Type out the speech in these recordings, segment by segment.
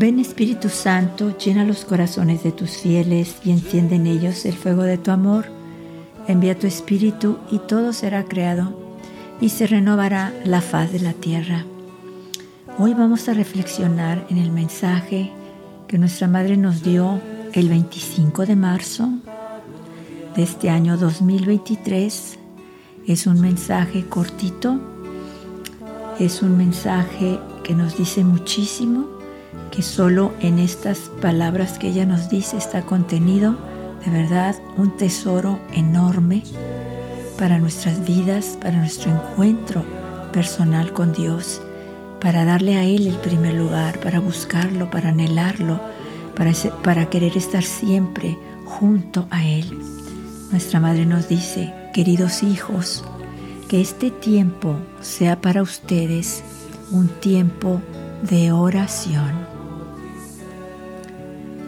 Ven Espíritu Santo, llena los corazones de tus fieles y enciende en ellos el fuego de tu amor. Envía tu Espíritu y todo será creado y se renovará la faz de la tierra. Hoy vamos a reflexionar en el mensaje que nuestra Madre nos dio el 25 de marzo de este año 2023. Es un mensaje cortito, es un mensaje que nos dice muchísimo, que solo en estas palabras que ella nos dice está contenido de verdad un tesoro enorme para nuestras vidas, para nuestro encuentro personal con Dios, para darle a Él el primer lugar, para buscarlo, para anhelarlo, para, para querer estar siempre junto a Él. Nuestra Madre nos dice, queridos hijos, que este tiempo sea para ustedes un tiempo de oración.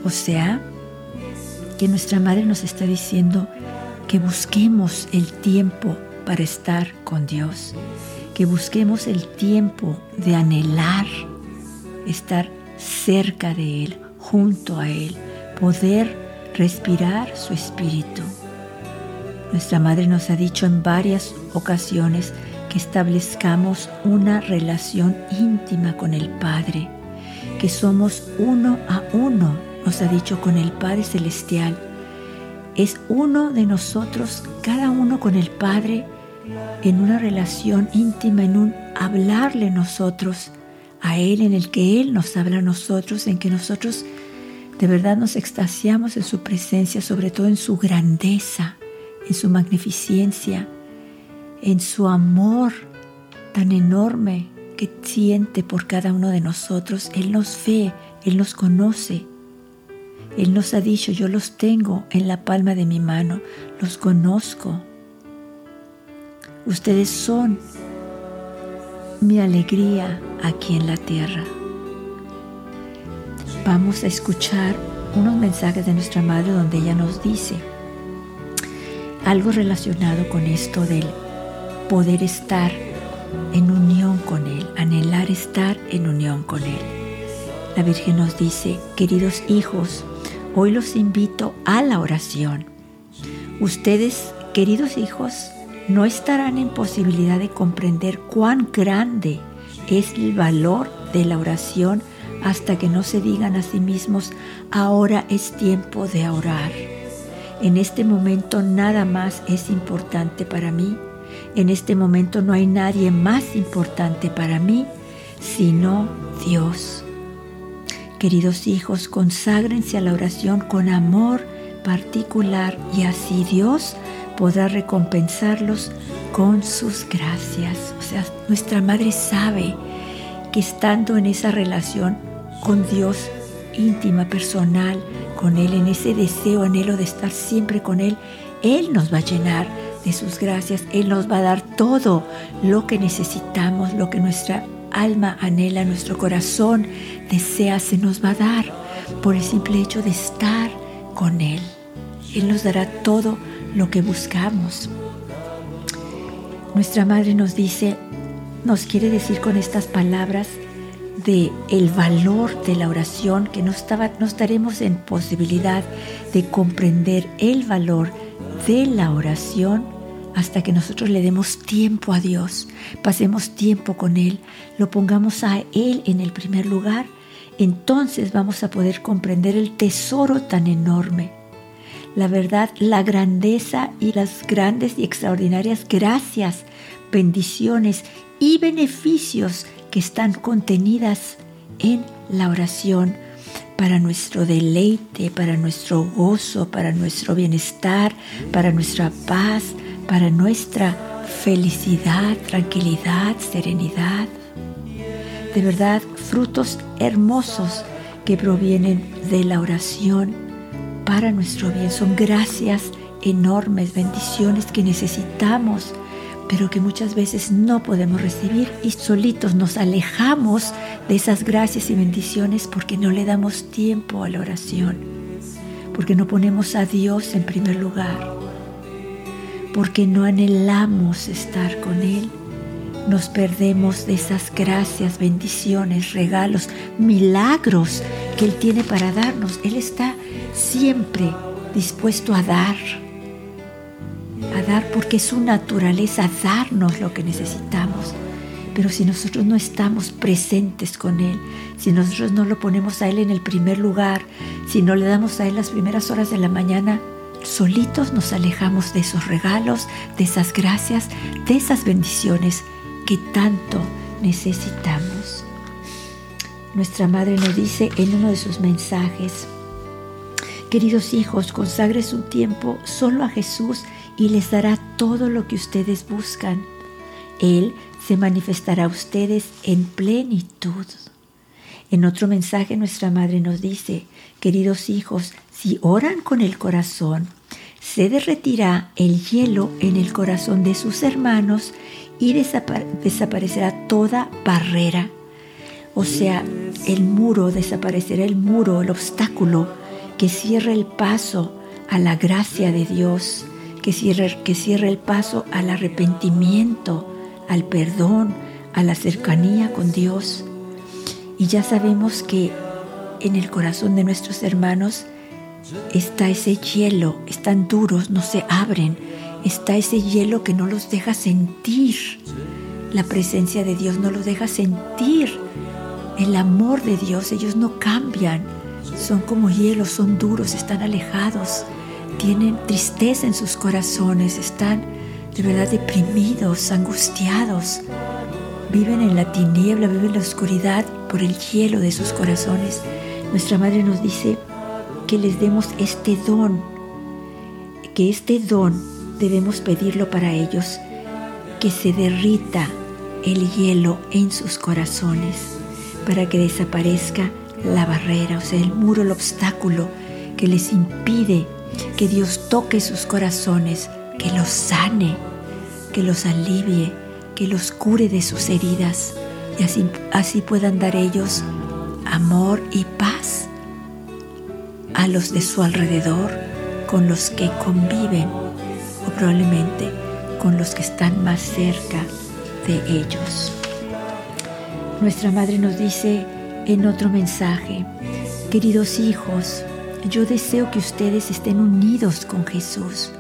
O sea, que nuestra Madre nos está diciendo que busquemos el tiempo para estar con Dios, que busquemos el tiempo de anhelar estar cerca de Él, junto a Él, poder respirar su espíritu. Nuestra Madre nos ha dicho en varias ocasiones que establezcamos una relación íntima con el Padre, que somos uno a uno, nos ha dicho con el Padre Celestial. Es uno de nosotros, cada uno con el Padre, en una relación íntima, en un hablarle nosotros a Él, en el que Él nos habla a nosotros, en que nosotros de verdad nos extasiamos en su presencia, sobre todo en su grandeza en su magnificencia, en su amor tan enorme que siente por cada uno de nosotros. Él nos ve, Él nos conoce. Él nos ha dicho, yo los tengo en la palma de mi mano, los conozco. Ustedes son mi alegría aquí en la tierra. Vamos a escuchar unos mensajes de nuestra Madre donde ella nos dice, algo relacionado con esto del poder estar en unión con Él, anhelar estar en unión con Él. La Virgen nos dice, queridos hijos, hoy los invito a la oración. Ustedes, queridos hijos, no estarán en posibilidad de comprender cuán grande es el valor de la oración hasta que no se digan a sí mismos, ahora es tiempo de orar. En este momento nada más es importante para mí. En este momento no hay nadie más importante para mí sino Dios. Queridos hijos, conságrense a la oración con amor particular y así Dios podrá recompensarlos con sus gracias. O sea, nuestra madre sabe que estando en esa relación con Dios íntima, personal, con Él, en ese deseo, anhelo de estar siempre con Él, Él nos va a llenar de sus gracias, Él nos va a dar todo lo que necesitamos, lo que nuestra alma anhela, nuestro corazón desea, se nos va a dar por el simple hecho de estar con Él. Él nos dará todo lo que buscamos. Nuestra Madre nos dice, nos quiere decir con estas palabras, de el valor de la oración, que no, estaba, no estaremos en posibilidad de comprender el valor de la oración hasta que nosotros le demos tiempo a Dios, pasemos tiempo con Él, lo pongamos a Él en el primer lugar, entonces vamos a poder comprender el tesoro tan enorme. La verdad, la grandeza y las grandes y extraordinarias gracias, bendiciones y beneficios que están contenidas en la oración para nuestro deleite, para nuestro gozo, para nuestro bienestar, para nuestra paz, para nuestra felicidad, tranquilidad, serenidad. De verdad, frutos hermosos que provienen de la oración para nuestro bien. Son gracias enormes, bendiciones que necesitamos pero que muchas veces no podemos recibir y solitos nos alejamos de esas gracias y bendiciones porque no le damos tiempo a la oración, porque no ponemos a Dios en primer lugar, porque no anhelamos estar con Él, nos perdemos de esas gracias, bendiciones, regalos, milagros que Él tiene para darnos. Él está siempre dispuesto a dar, a dar porque es su naturaleza darnos lo que necesitamos. Pero si nosotros no estamos presentes con Él, si nosotros no lo ponemos a Él en el primer lugar, si no le damos a Él las primeras horas de la mañana, solitos nos alejamos de esos regalos, de esas gracias, de esas bendiciones que tanto necesitamos. Nuestra madre nos dice en uno de sus mensajes, queridos hijos, consagre su tiempo solo a Jesús y les dará todo lo que ustedes buscan. Él se manifestará a ustedes en plenitud. En otro mensaje nuestra madre nos dice, queridos hijos, si oran con el corazón, se derretirá el hielo en el corazón de sus hermanos y desaparecerá toda barrera. O sea, el muro, desaparecerá el muro, el obstáculo que cierra el paso a la gracia de Dios, que cierra, que cierra el paso al arrepentimiento, al perdón, a la cercanía con Dios. Y ya sabemos que en el corazón de nuestros hermanos está ese hielo, están duros, no se abren, está ese hielo que no los deja sentir. La presencia de Dios, no los deja sentir. El amor de Dios, ellos no cambian, son como hielo, son duros, están alejados, tienen tristeza en sus corazones, están de verdad deprimidos, angustiados, viven en la tiniebla, viven en la oscuridad por el hielo de sus corazones. Nuestra Madre nos dice, que les demos este don, que este don debemos pedirlo para ellos, que se derrita el hielo en sus corazones, para que desaparezca la barrera, o sea, el muro, el obstáculo que les impide que Dios toque sus corazones, que los sane, que los alivie, que los cure de sus heridas y así, así puedan dar ellos amor y paz a los de su alrededor con los que conviven o probablemente con los que están más cerca de ellos. Nuestra madre nos dice en otro mensaje, queridos hijos, yo deseo que ustedes estén unidos con Jesús,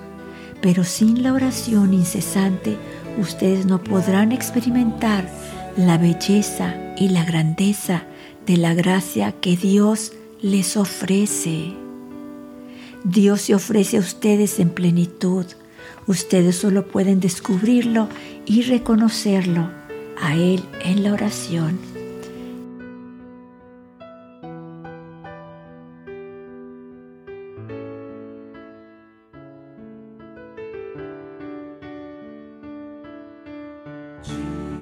pero sin la oración incesante ustedes no podrán experimentar la belleza y la grandeza de la gracia que Dios les ofrece. Dios se ofrece a ustedes en plenitud. Ustedes solo pueden descubrirlo y reconocerlo a Él en la oración.